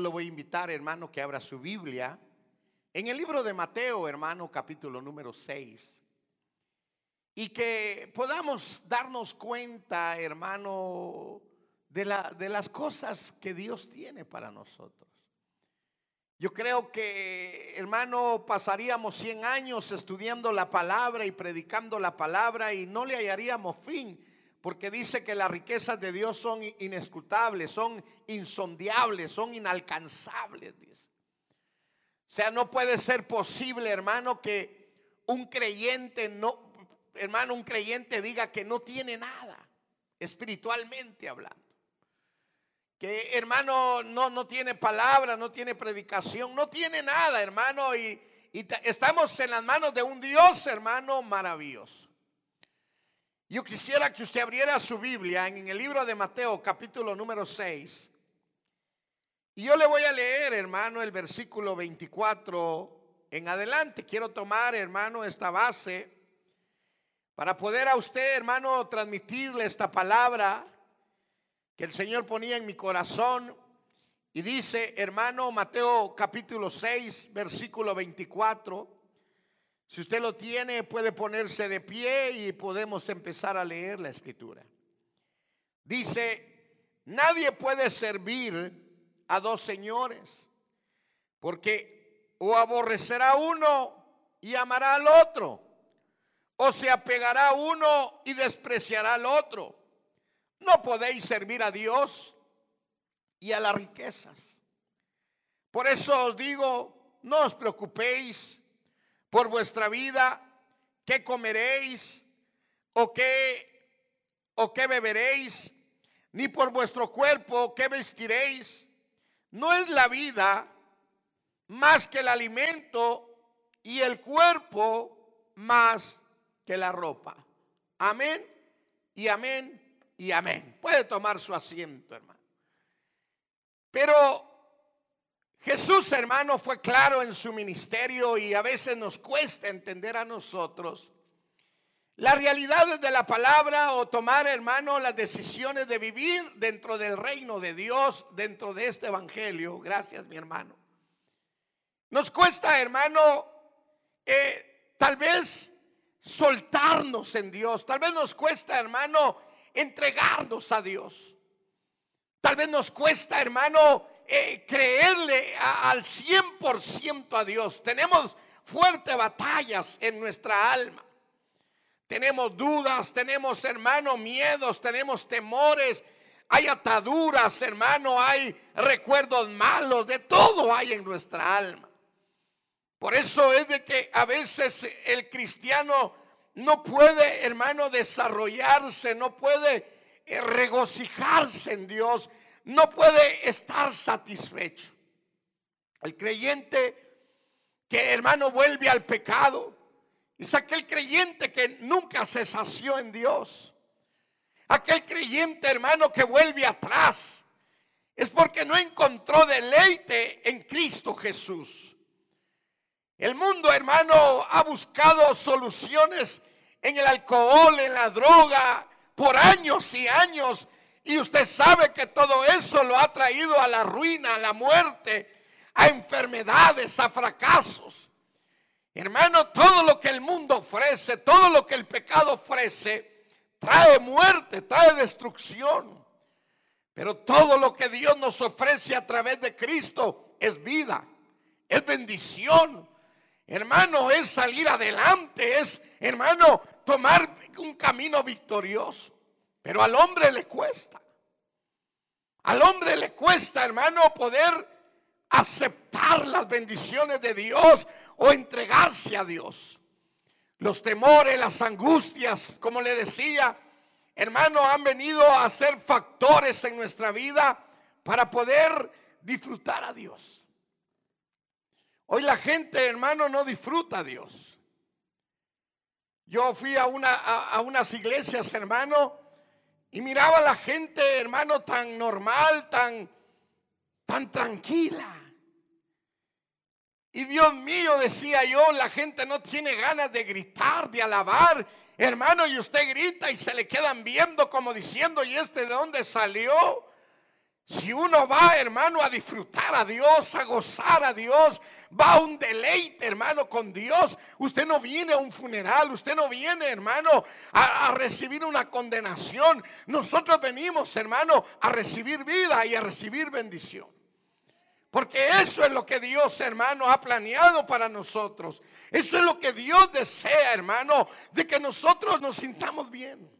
Lo voy a invitar, hermano, que abra su Biblia. En el libro de Mateo, hermano, capítulo número 6. Y que podamos darnos cuenta, hermano, de, la, de las cosas que Dios tiene para nosotros. Yo creo que, hermano, pasaríamos 100 años estudiando la palabra y predicando la palabra y no le hallaríamos fin porque dice que las riquezas de Dios son inescrutables, son insondiables, son inalcanzables. O sea, no puede ser posible, hermano, que un creyente no, hermano, un creyente diga que no tiene nada, espiritualmente hablando. Que hermano no, no tiene palabra, no tiene predicación, no tiene nada, hermano, y estamos en las manos de un Dios, hermano, maravilloso. Yo quisiera que usted abriera su Biblia en el libro de Mateo capítulo número 6. Y yo le voy a leer, hermano, el versículo 24 en adelante. Quiero tomar, hermano, esta base para poder a usted, hermano, transmitirle esta palabra que el Señor ponía en mi corazón. Y dice, hermano, Mateo capítulo 6, versículo 24. Si usted lo tiene, puede ponerse de pie y podemos empezar a leer la escritura. Dice, nadie puede servir a dos señores, porque o aborrecerá uno y amará al otro, o se apegará uno y despreciará al otro. No podéis servir a Dios y a las riquezas. Por eso os digo, no os preocupéis por vuestra vida, qué comeréis o qué o qué beberéis, ni por vuestro cuerpo qué vestiréis. No es la vida más que el alimento y el cuerpo más que la ropa. Amén y amén y amén. Puede tomar su asiento, hermano. Pero Jesús, hermano, fue claro en su ministerio y a veces nos cuesta entender a nosotros las realidades de la palabra o tomar, hermano, las decisiones de vivir dentro del reino de Dios, dentro de este evangelio. Gracias, mi hermano. Nos cuesta, hermano, eh, tal vez soltarnos en Dios. Tal vez nos cuesta, hermano, entregarnos a Dios. Tal vez nos cuesta, hermano, eh, creerle al 100% a Dios. Tenemos fuertes batallas en nuestra alma. Tenemos dudas, tenemos, hermano, miedos, tenemos temores. Hay ataduras, hermano, hay recuerdos malos, de todo hay en nuestra alma. Por eso es de que a veces el cristiano no puede, hermano, desarrollarse, no puede eh, regocijarse en Dios no puede estar satisfecho. El creyente que hermano vuelve al pecado es aquel creyente que nunca se sació en Dios. Aquel creyente hermano que vuelve atrás es porque no encontró deleite en Cristo Jesús. El mundo hermano ha buscado soluciones en el alcohol, en la droga, por años y años y usted sabe que todo eso lo ha traído a la ruina, a la muerte, a enfermedades, a fracasos. Hermano, todo lo que el mundo ofrece, todo lo que el pecado ofrece, trae muerte, trae destrucción. Pero todo lo que Dios nos ofrece a través de Cristo es vida, es bendición. Hermano, es salir adelante, es, hermano, tomar un camino victorioso. Pero al hombre le cuesta. Al hombre le cuesta, hermano, poder aceptar las bendiciones de Dios o entregarse a Dios. Los temores, las angustias, como le decía, hermano, han venido a ser factores en nuestra vida para poder disfrutar a Dios. Hoy la gente, hermano, no disfruta a Dios. Yo fui a, una, a unas iglesias, hermano, y miraba a la gente, hermano, tan normal, tan, tan tranquila. Y Dios mío, decía yo, la gente no tiene ganas de gritar, de alabar. Hermano, y usted grita y se le quedan viendo como diciendo, ¿y este de dónde salió? Si uno va, hermano, a disfrutar a Dios, a gozar a Dios, va a un deleite, hermano, con Dios. Usted no viene a un funeral, usted no viene, hermano, a, recibir una condenación. Nosotros venimos, hermano, a recibir vida y a recibir bendición. Porque eso es lo que Dios, hermano, ha planeado para nosotros. Eso es lo que Dios desea, hermano, de que nosotros nos sintamos bien.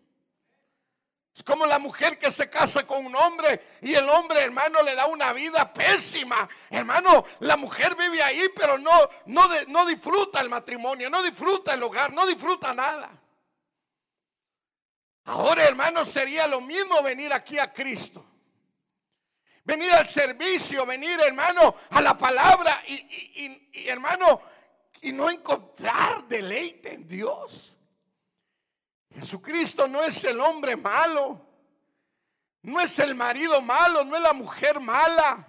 Es como la mujer que se casa con un hombre y el hombre, hermano, le da una vida pésima. Hermano, la mujer vive ahí, pero no, no, no disfruta el matrimonio, no disfruta el hogar, no disfruta nada. Ahora, hermano, sería lo mismo venir aquí a Cristo. Venir al servicio, venir, hermano, a la palabra y, hermano, y no encontrar deleite en Dios. Jesucristo no es el hombre malo, no es el marido malo, no es la mujer mala.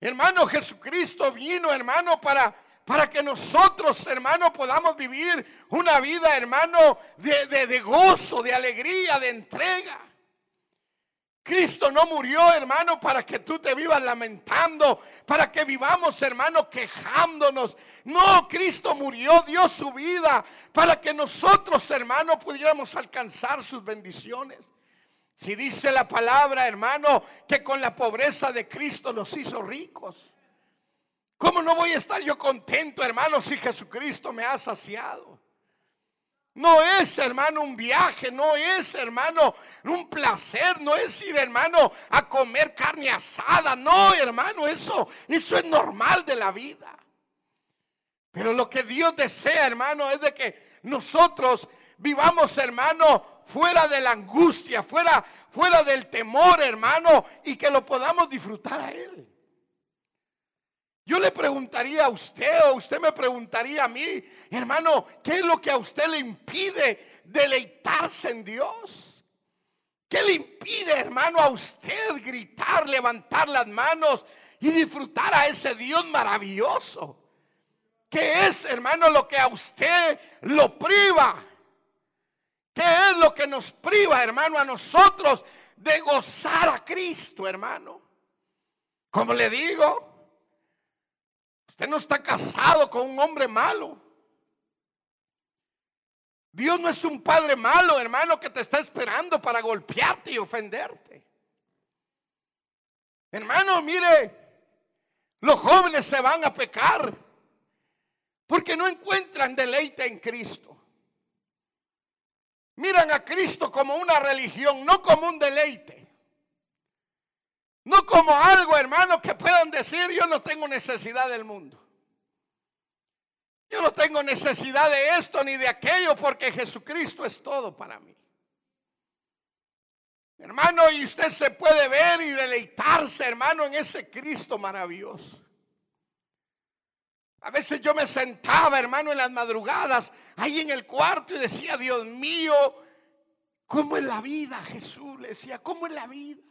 Hermano, Jesucristo vino, hermano, para, para que nosotros, hermano, podamos vivir una vida, hermano, de, de, de gozo, de alegría, de entrega. Cristo no murió, hermano, para que tú te vivas lamentando, para que vivamos, hermano, quejándonos. No, Cristo murió, dio su vida para que nosotros, hermano, pudiéramos alcanzar sus bendiciones. Si dice la palabra, hermano, que con la pobreza de Cristo nos hizo ricos. ¿Cómo no voy a estar yo contento, hermano, si Jesucristo me ha saciado? No es, hermano, un viaje, no es, hermano, un placer, no es ir, hermano, a comer carne asada. No, hermano, eso, eso es normal de la vida. Pero lo que Dios desea, hermano, es de que nosotros vivamos, hermano, fuera de la angustia, fuera, fuera del temor, hermano, y que lo podamos disfrutar a Él. Yo le preguntaría a usted o usted me preguntaría a mí, hermano, ¿qué es lo que a usted le impide deleitarse en Dios? ¿Qué le impide, hermano, a usted gritar, levantar las manos y disfrutar a ese Dios maravilloso? ¿Qué es, hermano, lo que a usted lo priva? ¿Qué es lo que nos priva, hermano, a nosotros de gozar a Cristo, hermano? Como le digo, Usted no está casado con un hombre malo. Dios no es un padre malo, hermano, que te está esperando para golpearte y ofenderte. Hermano, mire, los jóvenes se van a pecar porque no encuentran deleite en Cristo. Miran a Cristo como una religión, no como un deleite. No como algo, hermano, que puedan decir, yo no tengo necesidad del mundo. Yo no tengo necesidad de esto ni de aquello porque Jesucristo es todo para mí. Hermano, y usted se puede ver y deleitarse, hermano, en ese Cristo maravilloso. A veces yo me sentaba, hermano, en las madrugadas, ahí en el cuarto y decía, Dios mío, ¿cómo es la vida, Jesús? Le decía, ¿cómo es la vida?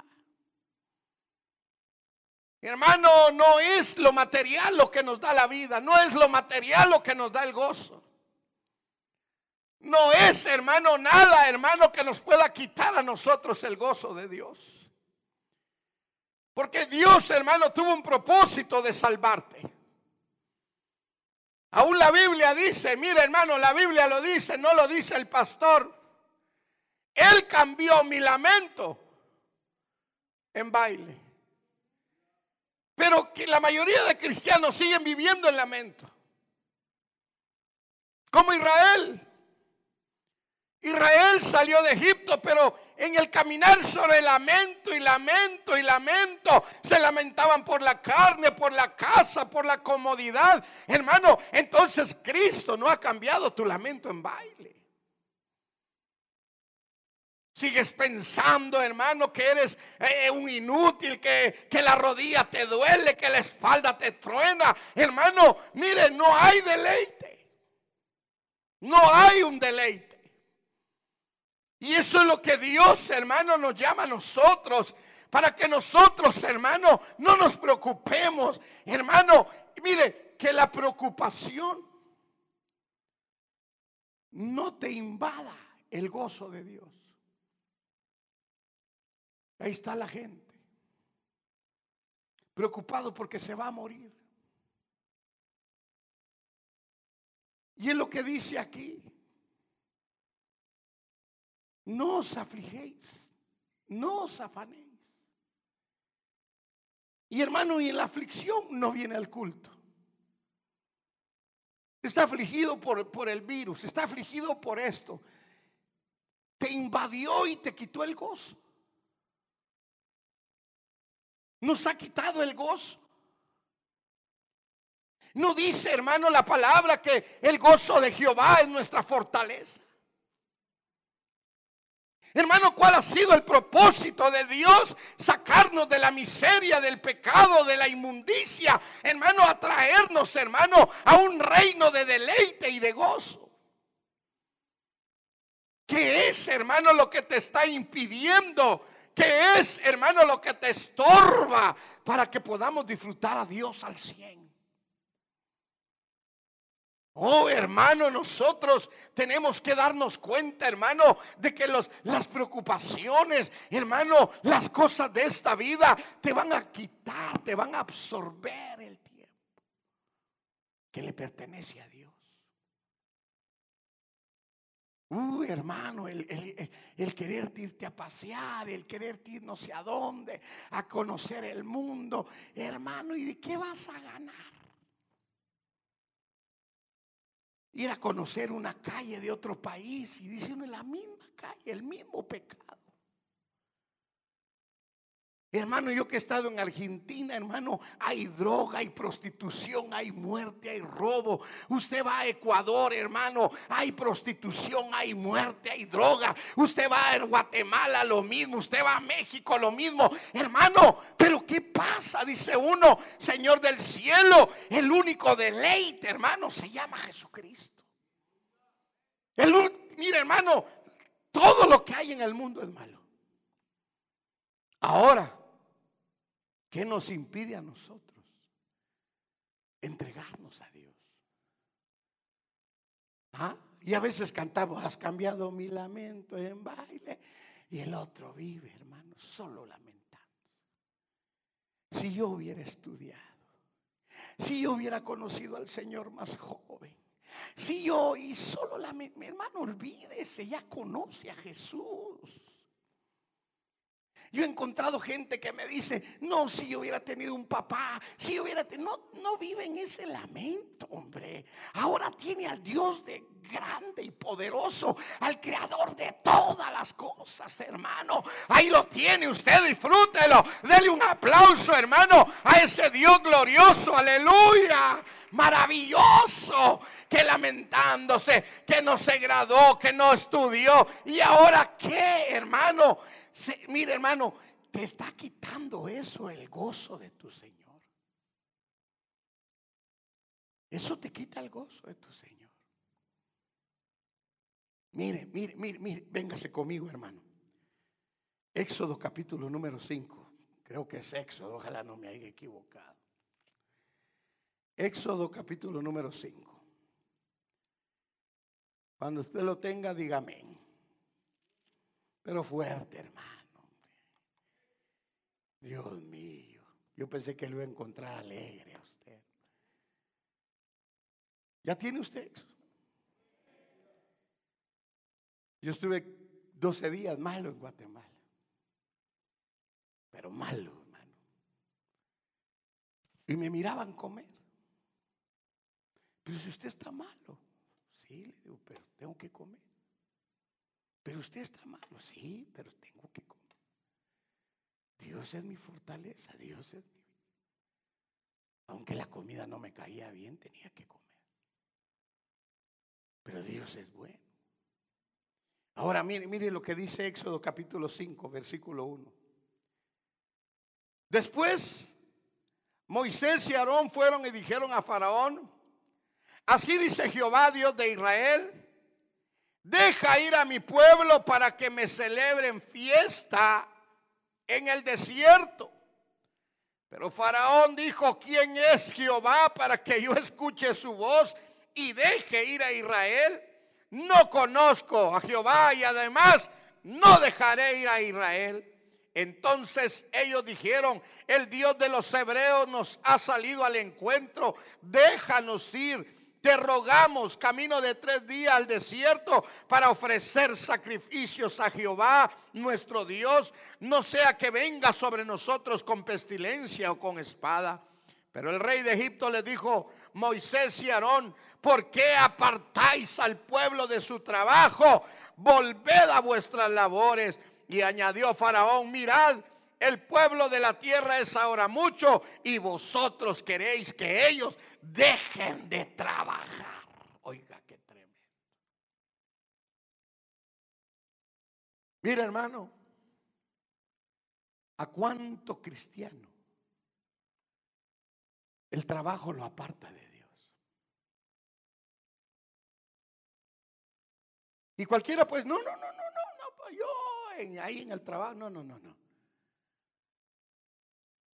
Hermano, no es lo material lo que nos da la vida, no es lo material lo que nos da el gozo. No es, hermano, nada, hermano, que nos pueda quitar a nosotros el gozo de Dios. Porque Dios, hermano, tuvo un propósito de salvarte. Aún la Biblia dice, mira hermano, la Biblia lo dice, no lo dice el pastor. Él cambió mi lamento en baile. Pero que la mayoría de cristianos siguen viviendo en lamento. Como Israel. Israel salió de Egipto, pero en el caminar sobre lamento y lamento y lamento, se lamentaban por la carne, por la casa, por la comodidad. Hermano, entonces Cristo no ha cambiado tu lamento en baile. Sigues pensando, hermano, que eres eh, un inútil, que, que la rodilla te duele, que la espalda te truena. Hermano, mire, no hay deleite. No hay un deleite. Y eso es lo que Dios, hermano, nos llama a nosotros. Para que nosotros, hermano, no nos preocupemos. Hermano, mire, que la preocupación no te invada el gozo de Dios. Ahí está la gente. preocupado porque se va a morir. Y es lo que dice aquí. No os afligéis, no os afanéis. Y hermano, y en la aflicción no viene al culto. Está afligido por, por el virus, está afligido por esto. Te invadió y te quitó el gozo. Nos ha quitado el gozo. No dice, hermano, la palabra que el gozo de Jehová es nuestra fortaleza. Hermano, ¿cuál ha sido el propósito de Dios? Sacarnos de la miseria, del pecado, de la inmundicia. Hermano, atraernos, hermano, a un reino de deleite y de gozo. ¿Qué es, hermano, lo que te está impidiendo? ¿Qué es, hermano, lo que te estorba para que podamos disfrutar a Dios al cien? Oh, hermano, nosotros tenemos que darnos cuenta, hermano, de que los, las preocupaciones, hermano, las cosas de esta vida te van a quitar, te van a absorber el tiempo que le pertenece a Dios. Uy, hermano, el, el, el, querer irte a pasear, el querer ir no sé a dónde, a conocer el mundo, hermano, ¿y de qué vas a ganar? ir a conocer una calle de otro país y dice la misma calle, el mismo pecado. Hermano, yo que he estado en Argentina, hermano, hay droga, hay prostitución, hay muerte, hay robo. Usted va a Ecuador, hermano, hay prostitución, hay muerte, hay droga. Usted va a Guatemala, lo mismo. Usted va a México, lo mismo. Hermano, pero ¿qué pasa? Dice uno, Señor del cielo, el único deleite, hermano, se llama Jesucristo. El, mire, hermano, todo lo que hay en el mundo es malo. Ahora, ¿Qué nos impide a nosotros entregarnos a Dios? ¿Ah? Y a veces cantamos, has cambiado mi lamento en baile. Y el otro vive, hermano, solo lamentando. Si yo hubiera estudiado, si yo hubiera conocido al Señor más joven, si yo y solo la mi hermano, olvídese, ya conoce a Jesús. Yo he encontrado gente que me dice, no, si yo hubiera tenido un papá, si yo hubiera tenido, no, no vive en ese lamento, hombre. Ahora tiene al Dios de grande y poderoso, al creador de todas las cosas, hermano. Ahí lo tiene usted, disfrútelo. Dele un aplauso, hermano, a ese Dios glorioso, aleluya maravilloso, que lamentándose, que no se graduó, que no estudió. ¿Y ahora qué, hermano? Mire hermano, te está quitando eso el gozo de tu Señor. Eso te quita el gozo de tu Señor. Mire, mire, mire, mire, véngase conmigo, hermano. Éxodo capítulo número 5. Creo que es Éxodo, ojalá no me haya equivocado. Éxodo capítulo número 5. Cuando usted lo tenga, dígame. Pero fuerte, hermano. Dios mío. Yo pensé que lo iba a encontrar alegre a usted. ¿Ya tiene usted Yo estuve 12 días malo en Guatemala. Pero malo, hermano. Y me miraban comer. Pero si usted está malo, sí, le digo, pero tengo que comer. Pero usted está malo, sí, pero tengo que comer. Dios es mi fortaleza, Dios es mi Aunque la comida no me caía bien, tenía que comer. Pero Dios es bueno. Ahora mire, mire lo que dice Éxodo capítulo 5, versículo 1. Después, Moisés y Aarón fueron y dijeron a Faraón, así dice Jehová, Dios de Israel, Deja ir a mi pueblo para que me celebren fiesta en el desierto. Pero Faraón dijo, ¿quién es Jehová para que yo escuche su voz y deje ir a Israel? No conozco a Jehová y además no dejaré ir a Israel. Entonces ellos dijeron, el Dios de los hebreos nos ha salido al encuentro, déjanos ir te rogamos camino de tres días al desierto para ofrecer sacrificios a Jehová nuestro Dios, no sea que venga sobre nosotros con pestilencia o con espada. Pero el rey de Egipto le dijo, Moisés y Aarón, ¿por qué apartáis al pueblo de su trabajo? Volved a vuestras labores. Y añadió Faraón, mirad, el pueblo de la tierra es ahora mucho y vosotros queréis que ellos dejen de trabajar. Oiga, qué tremendo. Mira, hermano, ¿a cuánto cristiano el trabajo lo aparta de Dios? Y cualquiera, pues, no, no, no, no, no, no, yo ahí en el trabajo, no, no, no, no.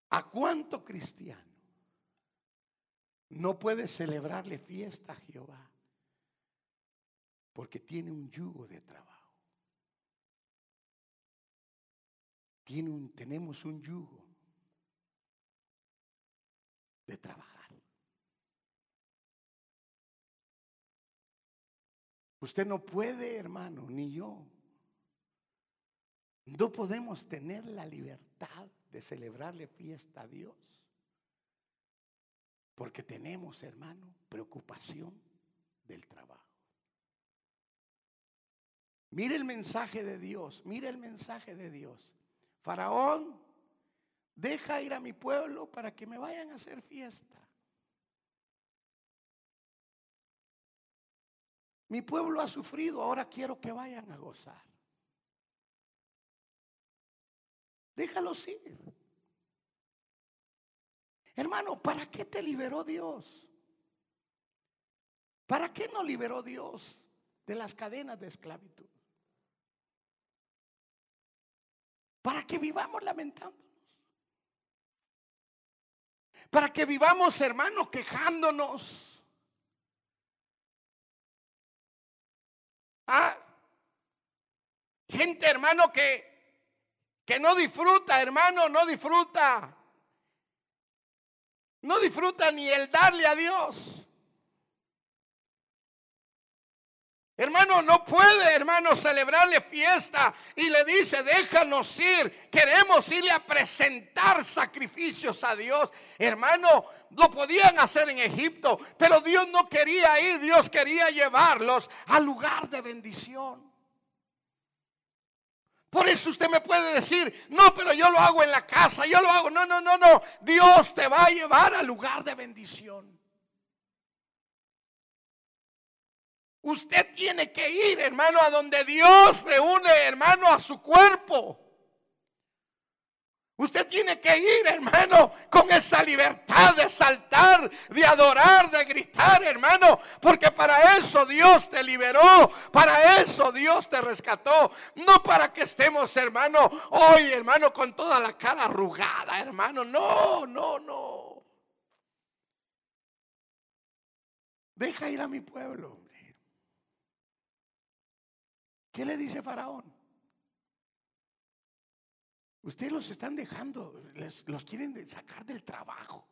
¿A cuánto cristiano no puede celebrarle fiesta a Jehová? Porque tiene un yugo de trabajo. Tiene un, tenemos un yugo de trabajar. Usted no puede, hermano, ni yo. No podemos tener la libertad de celebrarle fiesta a Dios. Porque tenemos, hermano, preocupación del trabajo. Mire el mensaje de Dios, mire el mensaje de Dios. Faraón, deja ir a mi pueblo para que me vayan a hacer fiesta. Mi pueblo ha sufrido, ahora quiero que vayan a gozar. Déjalos ir. Hermano, ¿para qué te liberó Dios? ¿Para qué no liberó Dios de las cadenas de esclavitud? Para que vivamos lamentándonos. Para que vivamos, hermano, quejándonos. Ah, gente, hermano, que que no disfruta, hermano, no disfruta. No disfruta ni el darle a Dios. Hermano, no puede, hermano, celebrarle fiesta y le dice, déjanos ir, queremos irle a presentar sacrificios a Dios. Hermano, lo podían hacer en Egipto, pero Dios no quería ir, Dios quería llevarlos al lugar de bendición. Por eso usted me puede decir, no, pero yo lo hago en la casa, yo lo hago. No, no, no, no. Dios te va a llevar al lugar de bendición. Usted tiene que ir, hermano, a donde Dios reúne, hermano, a su cuerpo. Usted tiene que ir, hermano, con esa libertad de saltar, de adorar, de gritar, hermano, porque para eso Dios te liberó, para eso Dios te rescató, no para que estemos, hermano, hoy, hermano, con toda la cara arrugada, hermano, no, no, no. Deja ir a mi pueblo, hombre. ¿Qué le dice Faraón? Ustedes los están dejando, los quieren sacar del trabajo.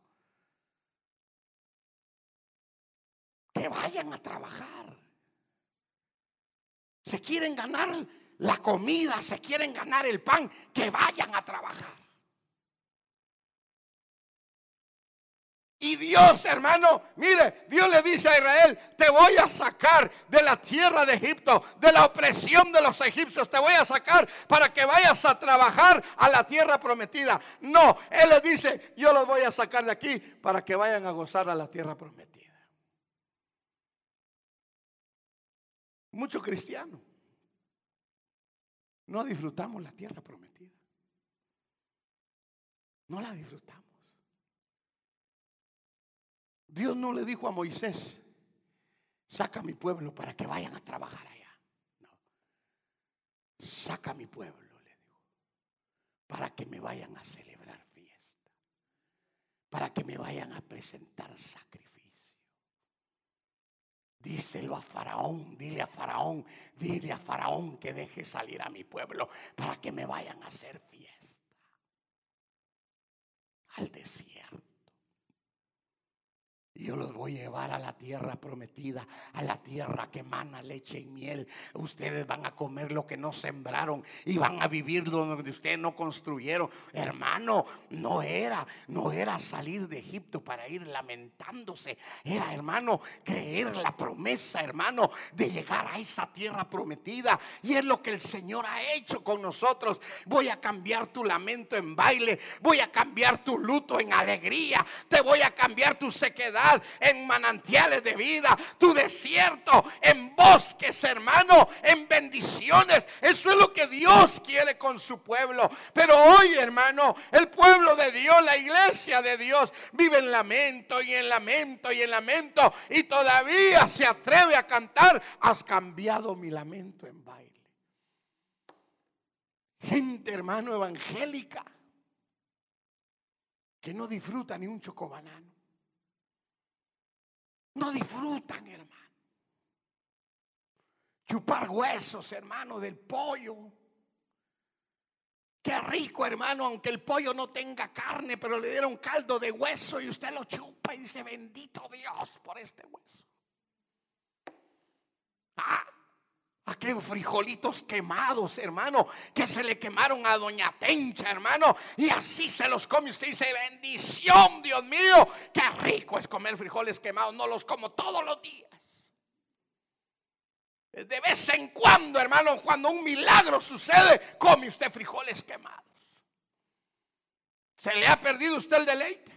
Que vayan a trabajar. Se quieren ganar la comida, se quieren ganar el pan, que vayan a trabajar. Y Dios, hermano, mire, Dios le dice a Israel, te voy a sacar de la tierra de Egipto, de la opresión de los egipcios, te voy a sacar para que vayas a trabajar a la tierra prometida. No, Él le dice, yo los voy a sacar de aquí para que vayan a gozar a la tierra prometida. Muchos cristianos no disfrutamos la tierra prometida. No la disfrutamos. Dios no le dijo a Moisés, saca a mi pueblo para que vayan a trabajar allá. No. Saca a mi pueblo, le dijo, para que me vayan a celebrar fiesta, para que me vayan a presentar sacrificio. Díselo a Faraón, dile a Faraón, dile a Faraón que deje salir a mi pueblo para que me vayan a hacer fiesta. al desierto. Y yo los voy a llevar a la tierra prometida, a la tierra que emana leche y miel. Ustedes van a comer lo que no sembraron y van a vivir donde ustedes no construyeron. Hermano, no era, no era salir de Egipto para ir lamentándose. Era, hermano, creer la promesa, hermano, de llegar a esa tierra prometida. Y es lo que el Señor ha hecho con nosotros. Voy a cambiar tu lamento en baile. Voy a cambiar tu luto en alegría. Te voy a cambiar tu sequedad en manantiales de vida, tu desierto en bosques, hermano, en bendiciones. Eso es lo que Dios quiere con su pueblo. Pero hoy, hermano, el pueblo de Dios, la iglesia de Dios, vive en lamento y en lamento y en lamento y todavía se atreve a cantar, has cambiado mi lamento en baile. Gente, hermano, evangélica que no disfruta ni un chocobanano. No disfrutan, hermano. Chupar huesos, hermano, del pollo. Qué rico, hermano, aunque el pollo no tenga carne, pero le dieron caldo de hueso y usted lo chupa y dice, bendito Dios por este hueso. Ah, Aquellos frijolitos quemados, hermano, que se le quemaron a doña Tencha, hermano, y así se los come. Usted dice, bendición, Dios mío, qué rico es comer frijoles quemados, no los como todos los días. De vez en cuando, hermano, cuando un milagro sucede, come usted frijoles quemados. ¿Se le ha perdido usted el deleite?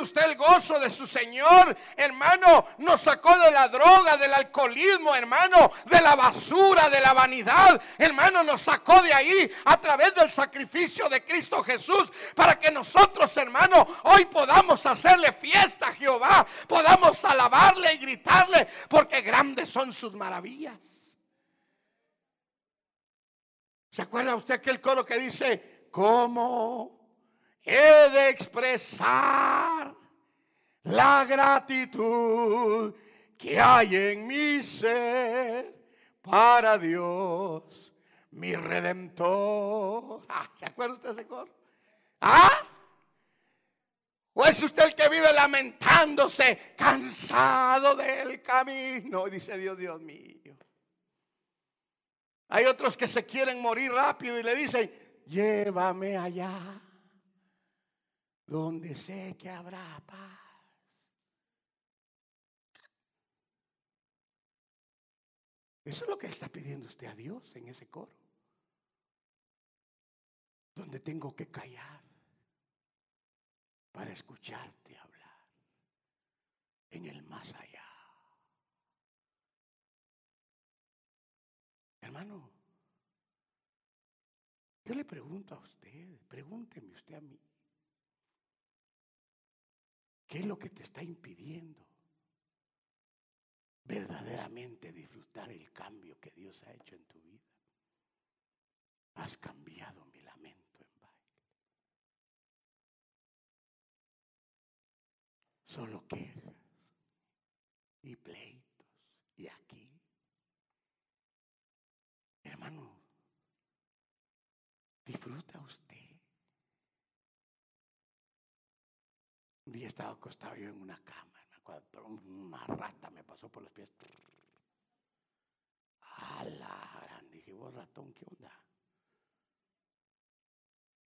¿Ha perdido usted el gozo de su Señor? Hermano, nos sacó de la droga, del alcoholismo, hermano, de la basura, de la vanidad. Hermano, nos sacó de ahí a través del sacrificio de Cristo Jesús para que nosotros, hermano, hoy podamos hacerle fiesta a Jehová, podamos alabarle y gritarle, porque grandes son sus maravillas. ¿Se acuerda usted aquel coro que dice, ¿cómo? He de expresar la gratitud que hay en mi ser para Dios, mi redentor. Ah, ¿Se acuerda usted de ese coro? ¿Ah? ¿O es usted el que vive lamentándose, cansado del camino? Dice Dios, Dios mío. Hay otros que se quieren morir rápido y le dicen, llévame allá donde sé que habrá paz. Eso es lo que está pidiendo usted a Dios en ese coro. Donde tengo que callar para escucharte hablar en el más allá. Hermano, yo le pregunto a usted, pregúnteme usted a mí. ¿Qué es lo que te está impidiendo verdaderamente disfrutar el cambio que Dios ha hecho en tu vida? Has cambiado mi lamento en baile. Solo quejas y pleitos. Y aquí, hermano, disfruta usted Un día estaba acostado yo en una cama, una rata me pasó por los pies. A la gran, dije, vos ratón, ¿qué onda?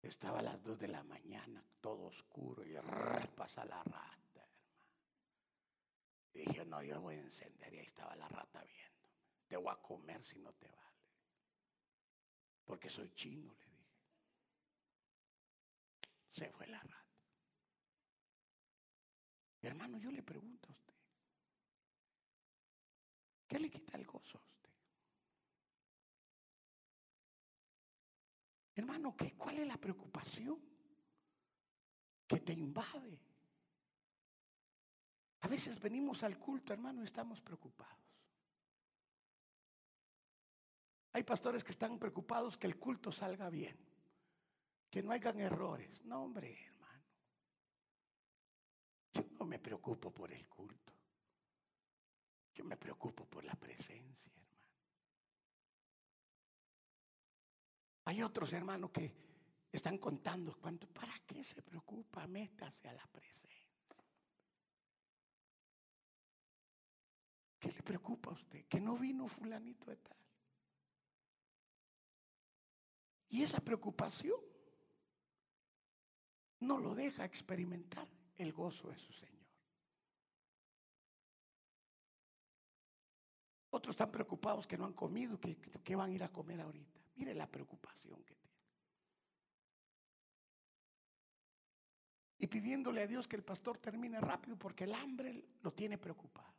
Estaba a las dos de la mañana, todo oscuro, y pasa la rata, hermano. dije, no, yo voy a encender, y ahí estaba la rata viendo. Te voy a comer si no te vale. Porque soy chino, le dije. Se fue la rata. Hermano, yo le pregunto a usted, ¿qué le quita el gozo a usted? Hermano, ¿qué, ¿cuál es la preocupación que te invade? A veces venimos al culto, hermano, y estamos preocupados. Hay pastores que están preocupados que el culto salga bien, que no hayan errores. No, hombre, yo no me preocupo por el culto. Yo me preocupo por la presencia, hermano. Hay otros hermanos que están contando cuánto, ¿para qué se preocupa? Métase a la presencia. ¿Qué le preocupa a usted? Que no vino fulanito de tal. Y esa preocupación no lo deja experimentar el gozo de su Señor. Otros están preocupados que no han comido, que, van a ir a comer ahorita. Mire la preocupación que tiene. Y pidiéndole a Dios que el pastor termine rápido porque el hambre lo tiene preocupado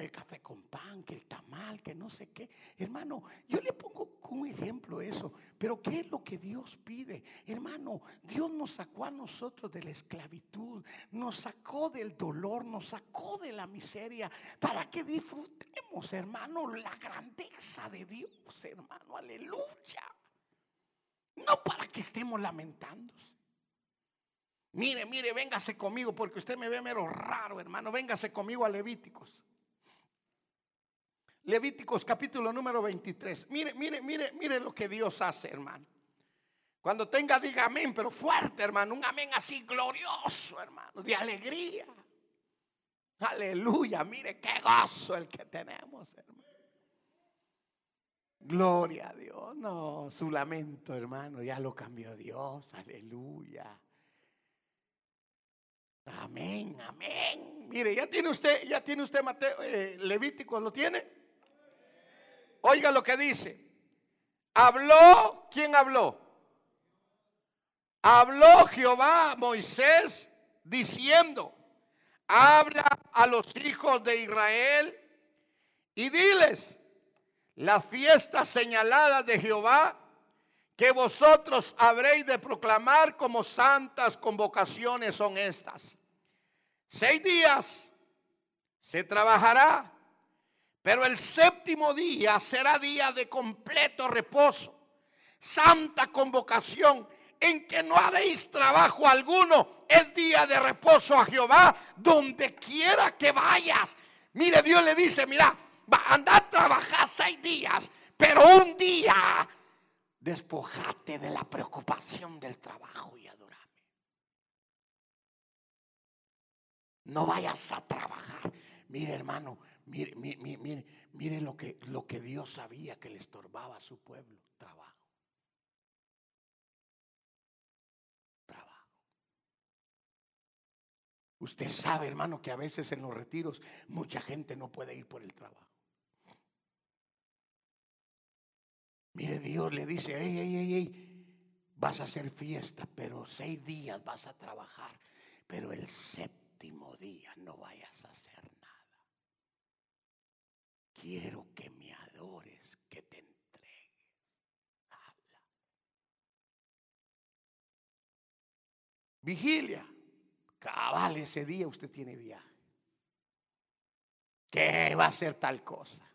el café con pan, que el tamal, que no sé qué. Hermano, yo le pongo como ejemplo eso, pero ¿qué es lo que Dios pide? Hermano, Dios nos sacó a nosotros de la esclavitud, nos sacó del dolor, nos sacó de la miseria, para que disfrutemos, hermano, la grandeza de Dios, hermano, aleluya. No para que estemos lamentándose. Mire, mire, véngase conmigo, porque usted me ve mero raro, hermano. Véngase conmigo a Levíticos. Levíticos capítulo número 23. Mire, mire, mire, mire lo que Dios hace, hermano. Cuando tenga, diga amén, pero fuerte, hermano. Un amén así glorioso, hermano, de alegría. Aleluya, mire qué gozo el que tenemos, hermano. Gloria a Dios. No, su lamento, hermano, ya lo cambió Dios. Aleluya. Amén, amén. Mire, ya tiene usted, ya tiene usted Mateo, eh, Levítico, ¿lo tiene? Oiga lo que dice. Habló, ¿quién habló? Habló Jehová Moisés diciendo, habla a los hijos de Israel y diles, las fiestas señaladas de Jehová que vosotros habréis de proclamar como santas convocaciones son estas. Seis días se trabajará pero el séptimo día será día de completo reposo, santa convocación, en que no haréis trabajo alguno. Es día de reposo a Jehová, donde quiera que vayas. Mire, Dios le dice, mira, va a andar a trabajar seis días, pero un día despojate de la preocupación del trabajo y adorame. No vayas a trabajar. Mire, hermano, Mire, mire, mire, lo, que, lo que Dios sabía que le estorbaba a su pueblo. Trabajo. Trabajo. Usted sabe, hermano, que a veces en los retiros mucha gente no puede ir por el trabajo. Mire, Dios le dice, hey, hey, hey, hey, vas a hacer fiesta, pero seis días vas a trabajar, pero el séptimo día no vayas a hacer quiero que me adores, que te entregues. Vigilia. Cabal, ese día usted tiene viaje. ¿Qué va a ser tal cosa?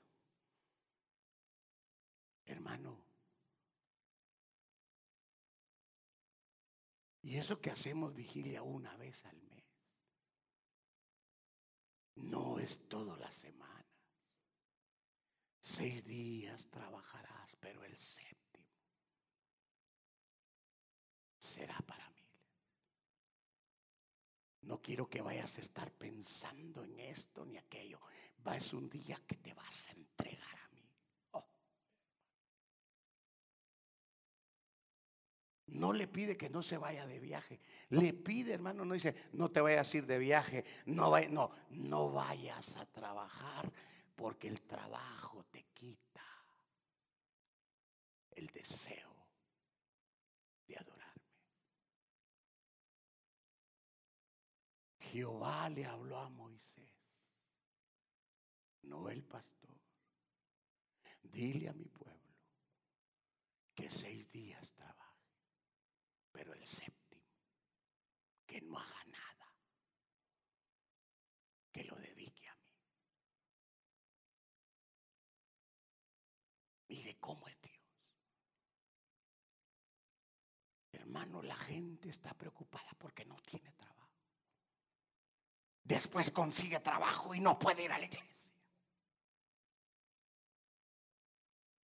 Hermano. Y eso que hacemos vigilia una vez al mes. No es toda la semana. Seis días trabajarás, pero el séptimo será para mí. No quiero que vayas a estar pensando en esto ni aquello. Va es un día que te vas a entregar a mí. Oh. No le pide que no se vaya de viaje. Le pide, hermano, no dice, no te vayas a ir de viaje. No, no, no vayas a trabajar porque el trabajo te quita el deseo de adorarme. Jehová le habló a Moisés, no el pastor. Dile a mi pueblo que seis días trabaje, pero el séptimo, que no haga nada, que lo dedique a Mire cómo es Dios. La gente está preocupada porque no tiene trabajo. Después consigue trabajo y no puede ir a la iglesia.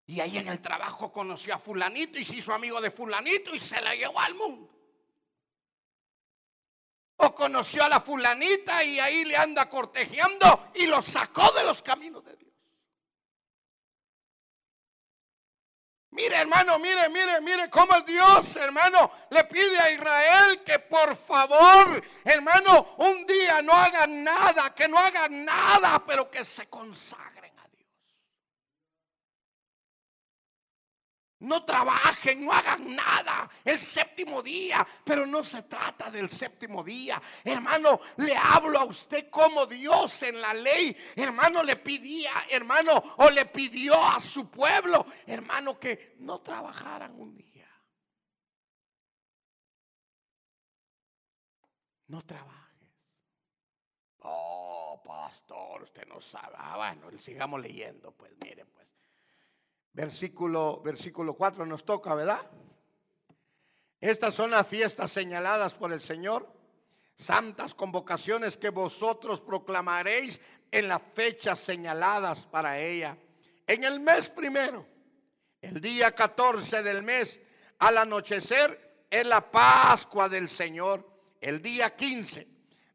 Y ahí en el trabajo conoció a fulanito y se hizo amigo de fulanito y se la llevó al mundo. O conoció a la fulanita y ahí le anda cortejeando y lo sacó de los caminos de Dios. Mire, hermano, mire, mire, mire cómo Dios, hermano, le pide a Israel que por favor, hermano, un día no hagan nada, que no hagan nada, pero que se consagren a Dios. No trabajen, no hagan nada el séptimo día, pero no se trata del séptimo día. Hermano, le hablo a usted como Dios en la ley. Hermano, le pidía, hermano, o le pidió a su pueblo, hermano, que no trabajaran un día. No trabajes. Oh, pastor, usted no sabe. Ah, bueno, sigamos leyendo, pues mire, pues. Versículo, versículo 4 nos toca, ¿verdad? Estas son las fiestas señaladas por el Señor, santas convocaciones que vosotros proclamaréis en las fechas señaladas para ella. En el mes primero, el día 14 del mes, al anochecer, es la Pascua del Señor. El día 15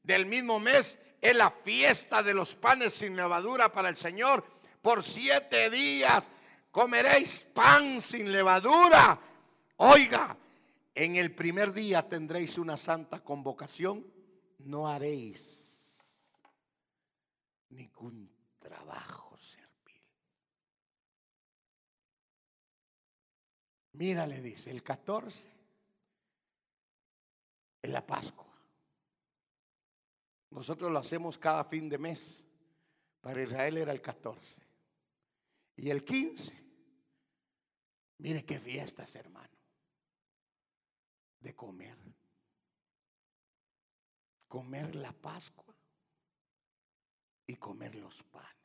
del mismo mes es la fiesta de los panes sin levadura para el Señor. Por siete días comeréis pan sin levadura. Oiga, en el primer día tendréis una santa convocación, no haréis ningún trabajo servil. Mira, le dice, el 14 es la Pascua. Nosotros lo hacemos cada fin de mes. Para Israel era el 14. Y el 15 Mire qué fiestas, hermano, de comer. Comer la Pascua y comer los panes.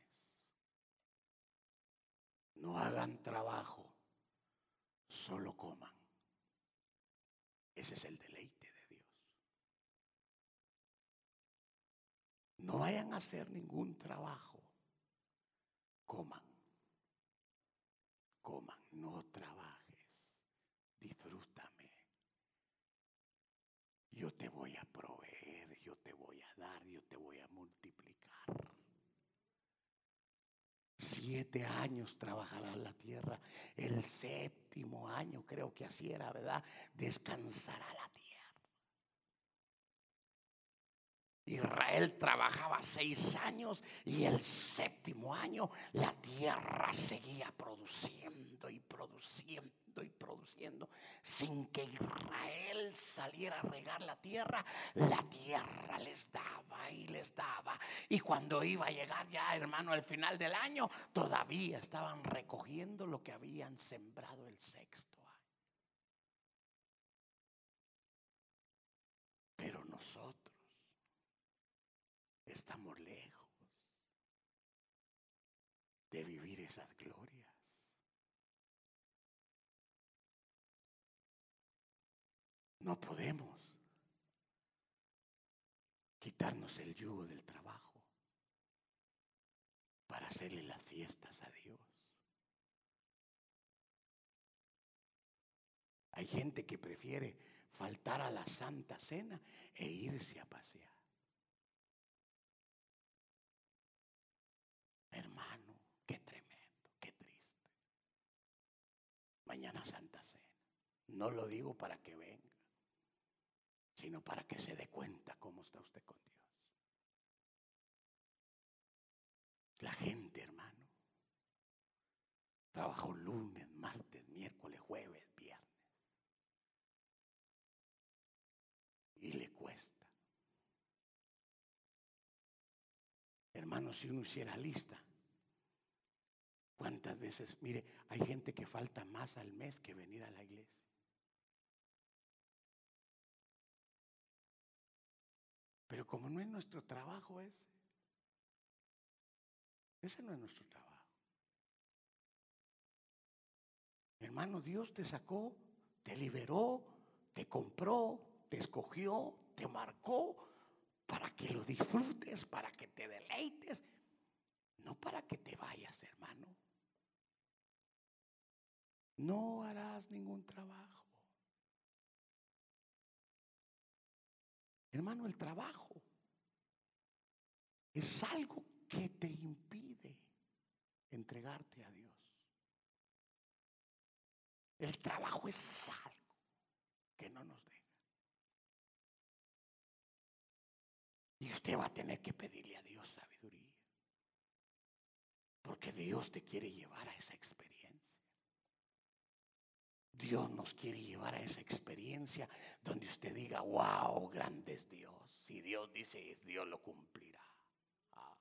No hagan trabajo, solo coman. Ese es el deleite de Dios. No vayan a hacer ningún trabajo, coman coman, no trabajes, disfrútame. Yo te voy a proveer, yo te voy a dar, yo te voy a multiplicar. Siete años trabajará la tierra. El séptimo año, creo que así era, ¿verdad? Descansará la tierra. Israel trabajaba seis años y el séptimo año la tierra seguía produciendo y produciendo y produciendo. Sin que Israel saliera a regar la tierra, la tierra les daba y les daba. Y cuando iba a llegar ya, hermano, al final del año, todavía estaban recogiendo lo que habían sembrado el sexto año. Pero nosotros estamos lejos de vivir esas glorias. No podemos quitarnos el yugo del trabajo para hacerle las fiestas a Dios. Hay gente que prefiere faltar a la Santa Cena e irse a pasear. Hermano, qué tremendo, qué triste. Mañana Santa Cena. No lo digo para que venga, sino para que se dé cuenta cómo está usted con Dios. La gente, hermano, trabajó lunes, martes, miércoles, jueves, viernes. Y le cuesta. Hermano, si uno hiciera lista, ¿cuántas veces? Mire, hay gente que falta más al mes que venir a la iglesia. Pero como no es nuestro trabajo ese, ese no es nuestro trabajo. Hermano, Dios te sacó, te liberó, te compró, te escogió, te marcó para que lo disfrutes, para que te deleites, no para que te vayas, hermano. no harás ningún trabajo. Hermano, el trabajo es algo que te impide entregarte a Dios. El trabajo es algo que no nos deja. Y usted va a tener que pedirle a Dios sabiduría. Porque Dios te quiere llevar a esa experiencia. Dios nos quiere llevar a esa experiencia donde usted diga, wow, grande es Dios. Si Dios dice, Dios lo cumplirá. Ah.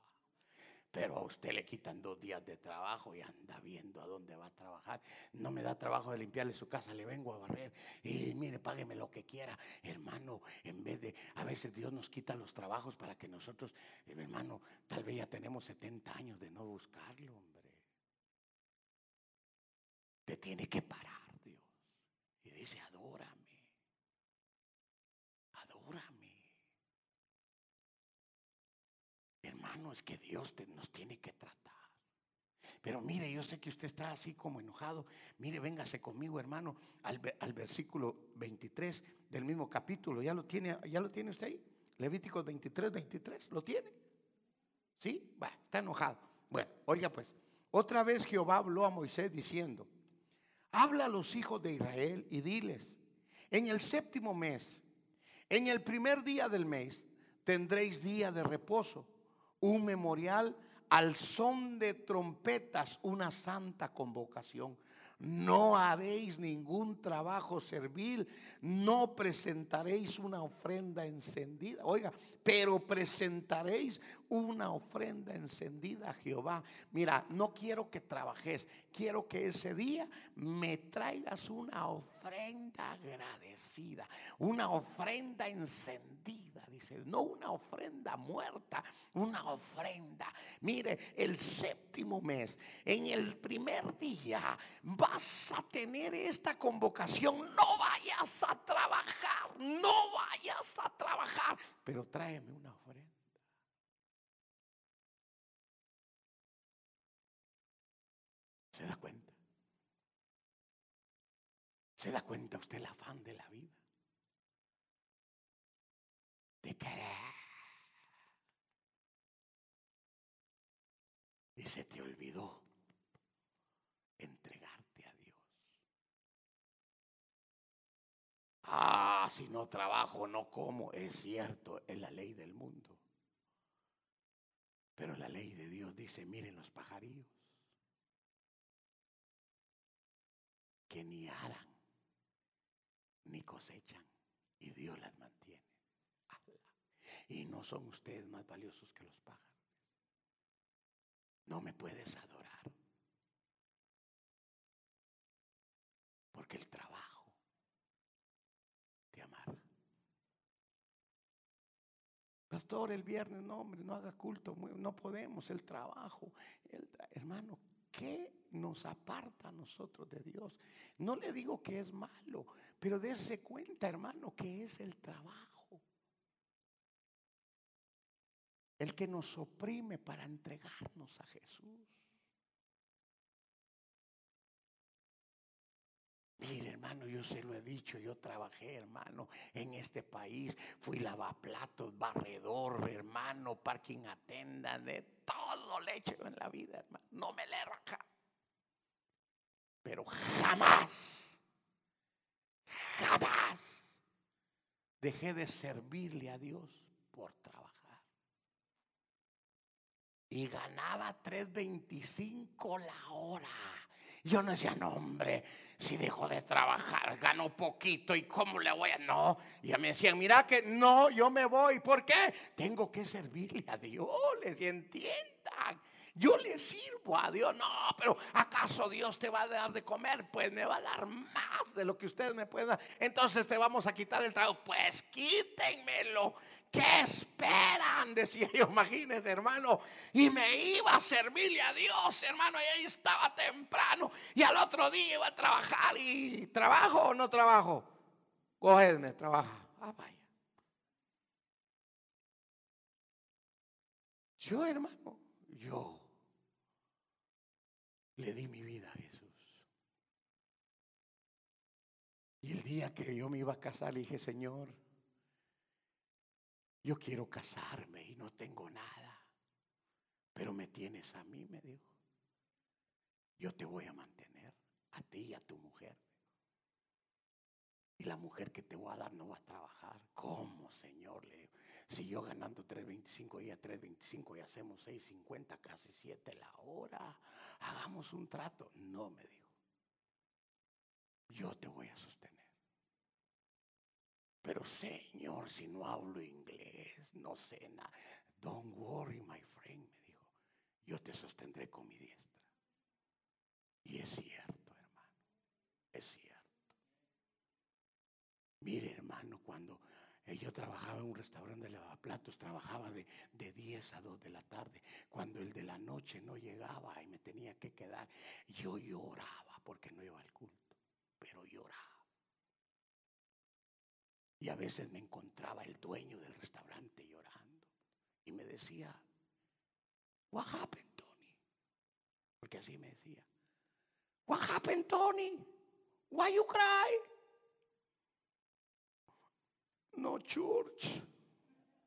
Pero a usted le quitan dos días de trabajo y anda viendo a dónde va a trabajar. No me da trabajo de limpiarle su casa, le vengo a barrer. Y mire, págueme lo que quiera. Hermano, en vez de, a veces Dios nos quita los trabajos para que nosotros, hermano, tal vez ya tenemos 70 años de no buscarlo, hombre. Te tiene que parar adórame. Adórame. Hermano, es que Dios nos tiene que tratar. Pero mire, yo sé que usted está así como enojado. Mire, véngase conmigo, hermano, al, al, versículo 23 del mismo capítulo. ¿Ya lo tiene, ya lo tiene usted ahí? Levíticos 23, 23. ¿Lo tiene? ¿Sí? Está enojado. Bueno, oiga pues. Otra vez Jehová habló a Moisés diciendo, Habla a los hijos de Israel y diles, en el séptimo mes, en el primer día del mes, tendréis día de reposo, un memorial al son de trompetas, una santa convocación. No haréis ningún trabajo servil, no presentaréis una ofrenda encendida. Oiga, pero presentaréis una ofrenda encendida a Jehová. Mira, no quiero que trabajes, quiero que ese día me traigas una ofrenda agradecida, una ofrenda encendida, dice, no una ofrenda muerta, una ofrenda. Mire, el séptimo mes, en el primer día, vas a tener esta convocación, no vayas a trabajar, no vayas a trabajar, pero tráeme una ofrenda. ¿Se da cuenta? ¿Se da cuenta usted el afán de la vida? De querer. Y se te olvidó entregarte a Dios. Ah, si no trabajo, no como. Es cierto, es la ley del mundo. Pero la ley de Dios dice, miren los pajarillos. que ni aran, ni cosechan, y Dios las mantiene. Y no son ustedes más valiosos que los pájaros. No me puedes adorar. Porque el trabajo te amarra. El viernes, no, hombre, no haga culto, no podemos, el trabajo. El hermano, ¿qué nos aparta a nosotros de Dios? No le digo que es malo, pero dése cuenta, hermano, que es el trabajo. El que nos oprime para entregarnos a Jesús. Mire, hermano, yo se lo he dicho, yo trabajé, hermano, en este país. Fui lavaplatos, barredor, hermano, parking attendant, de todo le he hecho en la vida, hermano. No me le raja. Pero jamás, jamás dejé de servirle a Dios por trabajar. Y ganaba 3.25 la hora. Yo no decía, no, hombre, si dejo de trabajar, gano poquito y cómo le voy a... No, y me decían, mira que no, yo me voy. ¿Por qué? Tengo que servirle a Dios, les entiendan. Yo le sirvo a Dios. No, pero ¿acaso Dios te va a dar de comer? Pues me va a dar más de lo que ustedes me pueden dar. Entonces te vamos a quitar el trago. Pues quítenmelo. ¿Qué esperan? Decía yo, imagínense, hermano. Y me iba a servirle a Dios, hermano. Y ahí estaba temprano. Y al otro día iba a trabajar. ¿Y trabajo o no trabajo? Cogedme, trabaja. Ah, vaya. Yo, hermano, yo le di mi vida a Jesús. Y el día que yo me iba a casar, le dije, Señor, yo quiero casarme y no tengo nada, pero me tienes a mí, me dijo. Yo te voy a mantener, a ti y a tu mujer. Y la mujer que te voy a dar no va a trabajar. ¿Cómo, Señor? Le si yo ganando 3.25 y a 3.25 y hacemos 6.50, casi 7 la hora, hagamos un trato. No, me dijo. Yo te voy a sostener. Pero Señor, si no hablo inglés, no sé nada. Don't worry, my friend, me dijo. Yo te sostendré con mi diestra. Y es cierto, hermano. Es cierto. Mire, hermano, cuando yo trabajaba en un restaurante de lavaplatos, trabajaba de, de 10 a 2 de la tarde. Cuando el de la noche no llegaba y me tenía que quedar, yo lloraba porque no iba al culto, pero lloraba. Y a veces me encontraba el dueño del restaurante llorando y me decía, What happened, Tony? Porque así me decía, What happened, Tony? Why you cry? No church.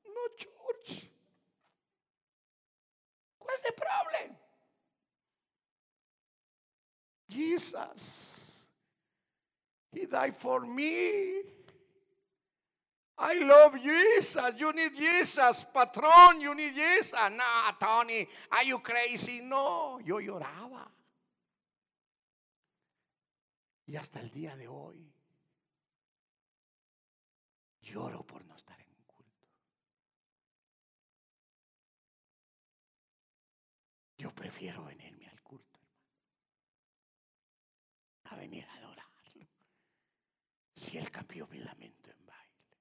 No church. What's the problem? Jesus. He died for me. I love Jesus. You need Jesus. Patrón, you need Jesus. No, Tony, are you crazy? No, yo lloraba. Y hasta el día de hoy Lloro por no estar en un culto. Yo prefiero venirme al culto, A venir a adorarlo. Si Él cambió mi lamento en baile.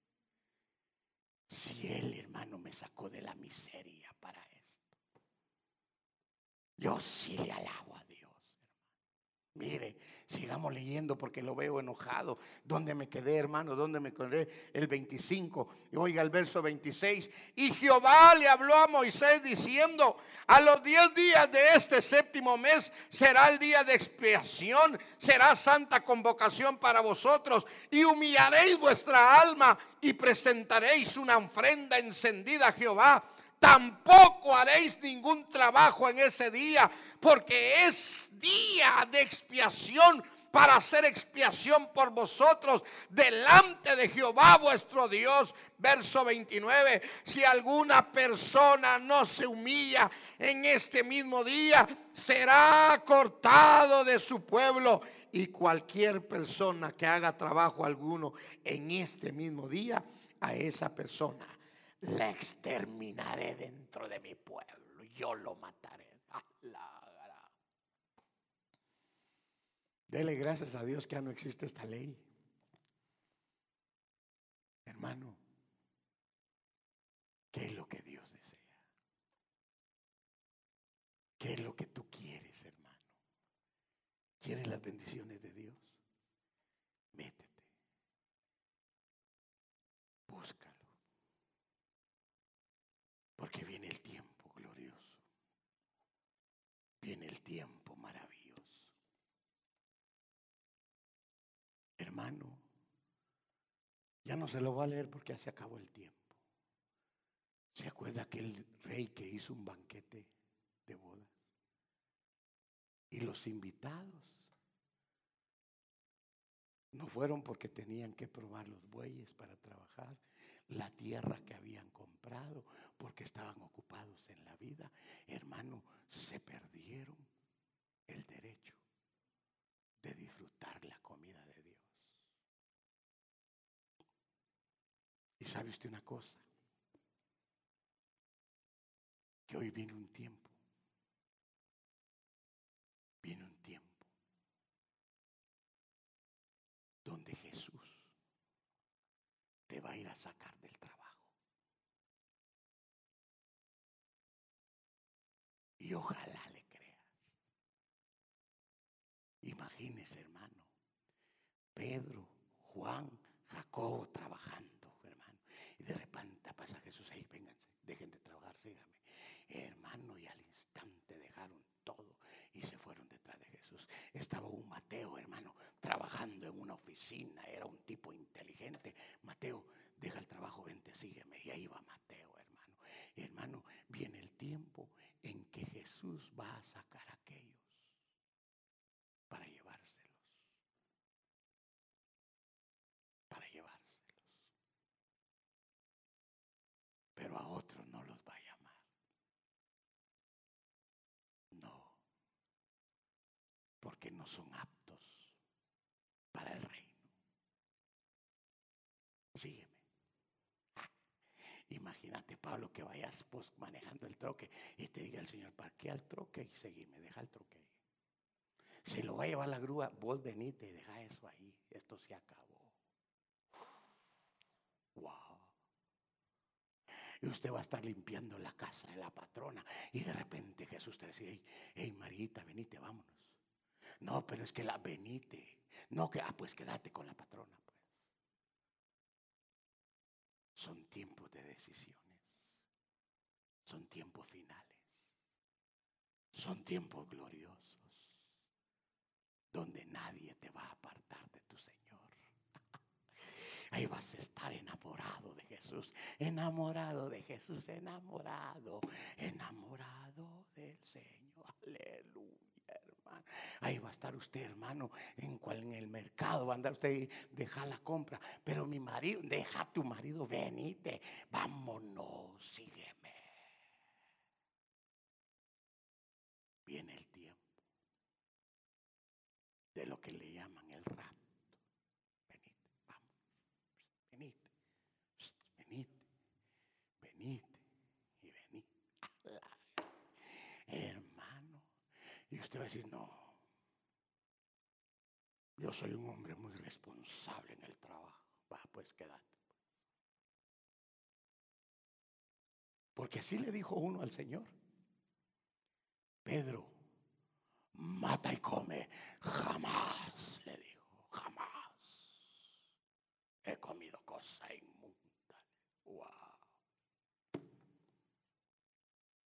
Si Él, hermano, me sacó de la miseria para esto. Yo sí le alabo. Mire, Sigamos leyendo porque lo veo enojado. ¿Dónde me quedé, hermano? ¿Dónde me quedé? El 25. Y oiga el verso 26. Y Jehová le habló a Moisés diciendo, a los diez días de este séptimo mes será el día de expiación, será santa convocación para vosotros y humillaréis vuestra alma y presentaréis una ofrenda encendida a Jehová tampoco haréis ningún trabajo en ese día, porque es día de expiación para hacer expiación por vosotros delante de Jehová vuestro Dios. Verso 29, si alguna persona no se humilla en este mismo día, será cortado de su pueblo. Y cualquier persona que haga trabajo alguno en este mismo día, a esa persona la exterminaré dentro de mi pueblo. Yo lo mataré. Dele gracias a Dios que ya no existe esta ley. Hermano, ¿qué es lo que Dios desea? ¿Qué es lo que tú quieres, hermano? ¿Quieres las bendiciones de Dios? Métete. Búscalo. Porque viene el tiempo glorioso. Viene el tiempo hermano, ya no se lo va a leer porque ya se acabó el tiempo. ¿Se acuerda aquel rey que hizo un banquete de bodas? Y los invitados no fueron porque tenían que probar los bueyes para trabajar, la tierra que habían comprado, porque estaban ocupados en la vida. Hermano, se perdieron el derecho de disfrutar la comida de Dios. Y sabe usted una cosa, que hoy viene un tiempo, viene un tiempo donde Jesús te va a ir a sacar del trabajo. Y ojalá le creas. Imagínese, hermano, Pedro, Juan, Jacobo trabajando y de repente pasa Jesús, ahí vénganse, dejen de trabajar, síganme. Hermano, y al instante dejaron todo y se fueron detrás de Jesús. Estaba un Mateo, hermano, trabajando en una oficina, era un tipo inteligente. Mateo, deja el trabajo, vente, sígueme. Y ahí va Mateo, hermano. hermano, viene el tiempo en que Jesús va a sacar a aquellos para llevárselos. Para llevárselos. Pero a otros no los va a llamar. No. Porque no son aptos para el reino. Sígueme. Ah, imagínate, Pablo, que vayas pues, manejando el troque y te diga el Señor, parquea el troque y seguime, deja el troque ahí. Si lo va a llevar la grúa, vos venite y deja eso ahí. Esto se acabó. Wow. Y usted va a estar limpiando la casa de la patrona. Y de repente Jesús te dice, hey, hey Marita, venite, vámonos. No, pero es que la venite. No, que, ah, pues quédate con la patrona, pues. Son tiempos de decisiones. Son tiempos finales. Son tiempos gloriosos. Donde nadie te va a apartar de tu Señor. Ahí vas a estar enamorado de Jesús. Enamorado de Jesús. Enamorado. Enamorado del Señor. Aleluya. Ahí va a estar usted, hermano, en, cual, en el mercado, va a andar usted y deja la compra. Pero mi marido, deja a tu marido, venite, vámonos, sígueme. Viene el tiempo de lo que le llaman el rapto. Venite, vamos, venite, venite, venite y venite. Hermano, y usted va a decir, no, yo soy un hombre muy responsable en el trabajo. Va, pues quédate. Porque así le dijo uno al Señor. Pedro, mata y come. Jamás, le dijo, jamás. He comido cosa inmunda. Wow.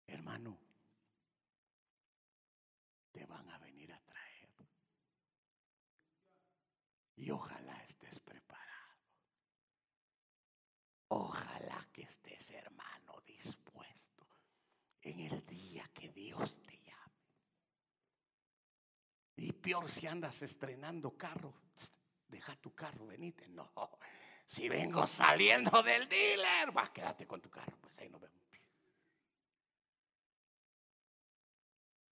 Hermano, te van a venir a traer. Y ojalá estés preparado. Ojalá que estés, hermano, dispuesto en el día que Dios te llame. Y peor si andas estrenando carro, deja tu carro, venite. No, si vengo saliendo del dealer, va, quédate con tu carro, pues ahí nos vemos.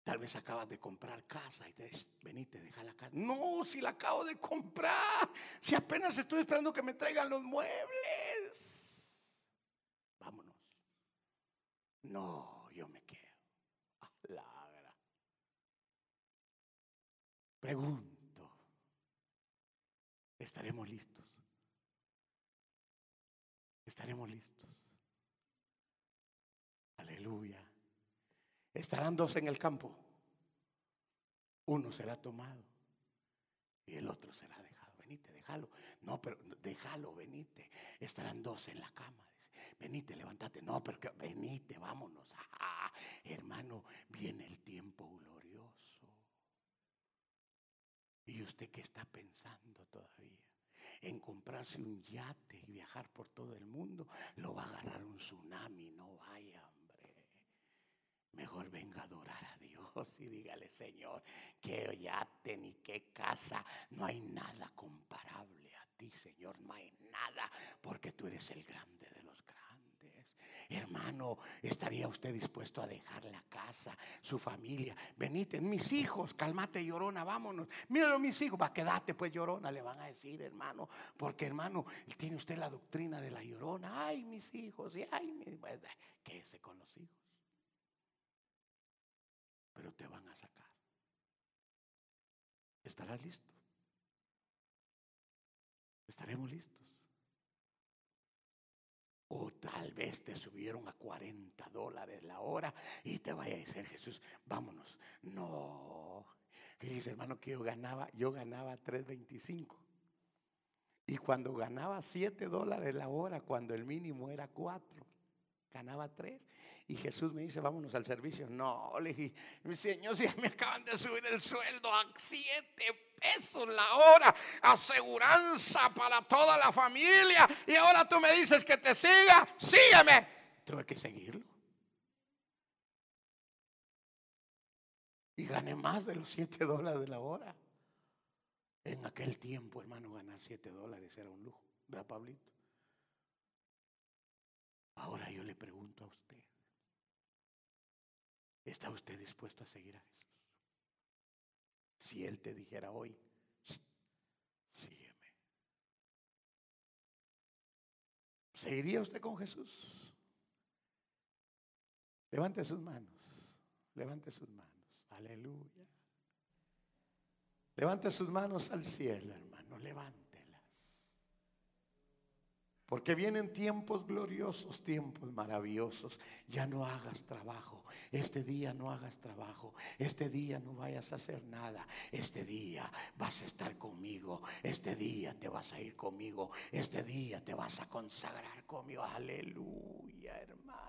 Tal vez acabas de comprar casa y te dices, venite, deja la casa. No, si la acabo de comprar. Si apenas estoy esperando que me traigan los muebles. Vámonos. No, yo me quedo. Lagra. Pregunto, ¿estaremos listos? ¿Estaremos listos? Aleluya. Estarán dos en el campo. Uno será tomado y el otro será dejado. Venite, déjalo. No, pero déjalo, venite. Estarán dos en la cama. Venite, levántate. No, pero venite, vámonos. hermano, viene el tiempo glorioso. ¿Y usted qué está pensando todavía? En comprarse un yate y viajar por todo el mundo. Lo va a agarrar un tsunami, no vaya. Mejor venga a adorar a Dios y dígale, Señor, que yate ni qué casa, no hay nada comparable a ti, Señor, no hay nada, porque tú eres el grande de. Hermano, ¿estaría usted dispuesto a dejar la casa, su familia? Venite, mis hijos, calmate llorona, vámonos. Míralo, mis hijos, va, quedate pues llorona, le van a decir, hermano, porque hermano, tiene usted la doctrina de la llorona. Ay, mis hijos, y ay, mis... Pues, quédese con los hijos pero te van a sacar. ¿Estarás listo? ¿Estaremos listos? O tal vez te subieron a 40 dólares la hora y te vaya a decir Jesús, vámonos. No. Fíjese, hermano, que yo ganaba, yo ganaba 3.25. Y cuando ganaba 7 dólares la hora, cuando el mínimo era 4, ganaba tres. Y Jesús me dice, vámonos al servicio. No, le dije, mi Señor, si me acaban de subir el sueldo a siete pesos la hora, aseguranza para toda la familia. Y ahora tú me dices que te siga, sígueme. Tuve que seguirlo. Y gané más de los siete dólares de la hora. En aquel tiempo, hermano, ganar siete dólares era un lujo. ¿Verdad, Pablito? Ahora yo le pregunto a usted. ¿Está usted dispuesto a seguir a Jesús? Si Él te dijera hoy, sígueme. ¿Seguiría usted con Jesús? Levante sus manos, levante sus manos, aleluya. Levante sus manos al cielo, hermano, levante. Porque vienen tiempos gloriosos, tiempos maravillosos. Ya no hagas trabajo. Este día no hagas trabajo. Este día no vayas a hacer nada. Este día vas a estar conmigo. Este día te vas a ir conmigo. Este día te vas a consagrar conmigo. Aleluya, hermano.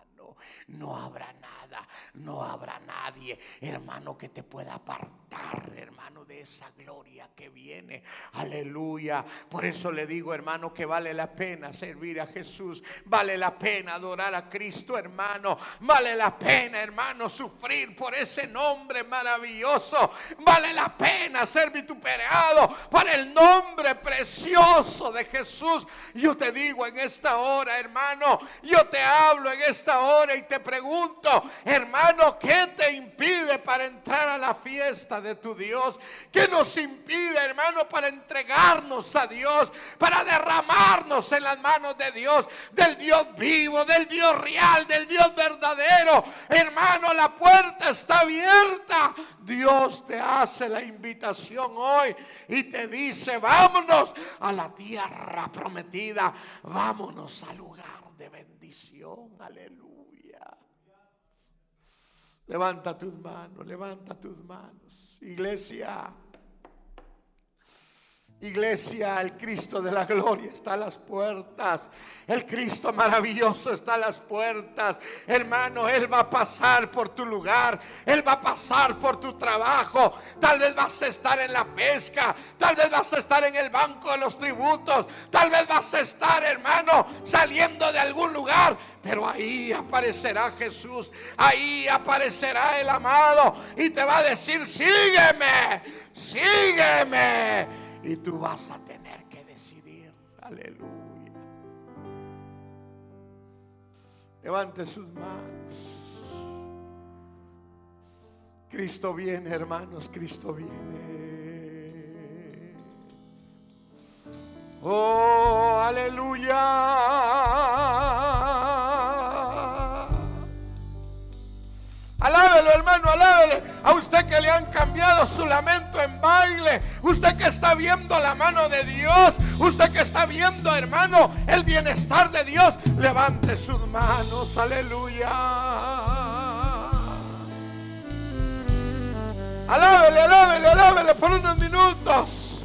No habrá nada. No habrá nadie, hermano, que te pueda apartar, hermano, de esa gloria que viene. Aleluya. Por eso le digo, hermano, que vale la pena servir a Jesús. Vale la pena adorar a Cristo, hermano. Vale la pena, hermano, sufrir por ese nombre maravilloso. Vale la pena ser vituperado por el nombre precioso de Jesús. Yo te digo en esta hora, hermano, yo te hablo en esta hora y te pregunto, hermano, ¿qué te impide para entrar a la fiesta de tu Dios? ¿Qué nos impide, hermano, para entregarnos a Dios, para derramarnos en las manos de Dios, del Dios vivo, del Dios real, del Dios verdadero. Hermano, la puerta está abierta. Dios te hace la invitación hoy y te dice, vámonos a la tierra prometida, vámonos al lugar de bendición. Levanta tus manos, levanta tus manos. Iglesia. Iglesia, el Cristo de la gloria está a las puertas. El Cristo maravilloso está a las puertas. Hermano, Él va a pasar por tu lugar. Él va a pasar por tu trabajo. Tal vez vas a estar en la pesca. Tal vez vas a estar en el banco de los tributos. Tal vez vas a estar, hermano, saliendo de algún lugar. Pero ahí aparecerá Jesús. Ahí aparecerá el amado. Y te va a decir, sígueme. Sígueme y tú vas a tener que decidir. Aleluya. Levante sus manos. Cristo viene, hermanos, Cristo viene. Oh, aleluya. Han cambiado su lamento en baile. Usted que está viendo la mano de Dios. Usted que está viendo, hermano, el bienestar de Dios. Levante sus manos. Aleluya. Alábele, alábele, alábele por unos minutos.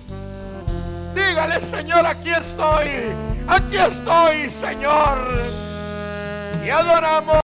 Dígale, Señor, aquí estoy. Aquí estoy, Señor. Y adoramos.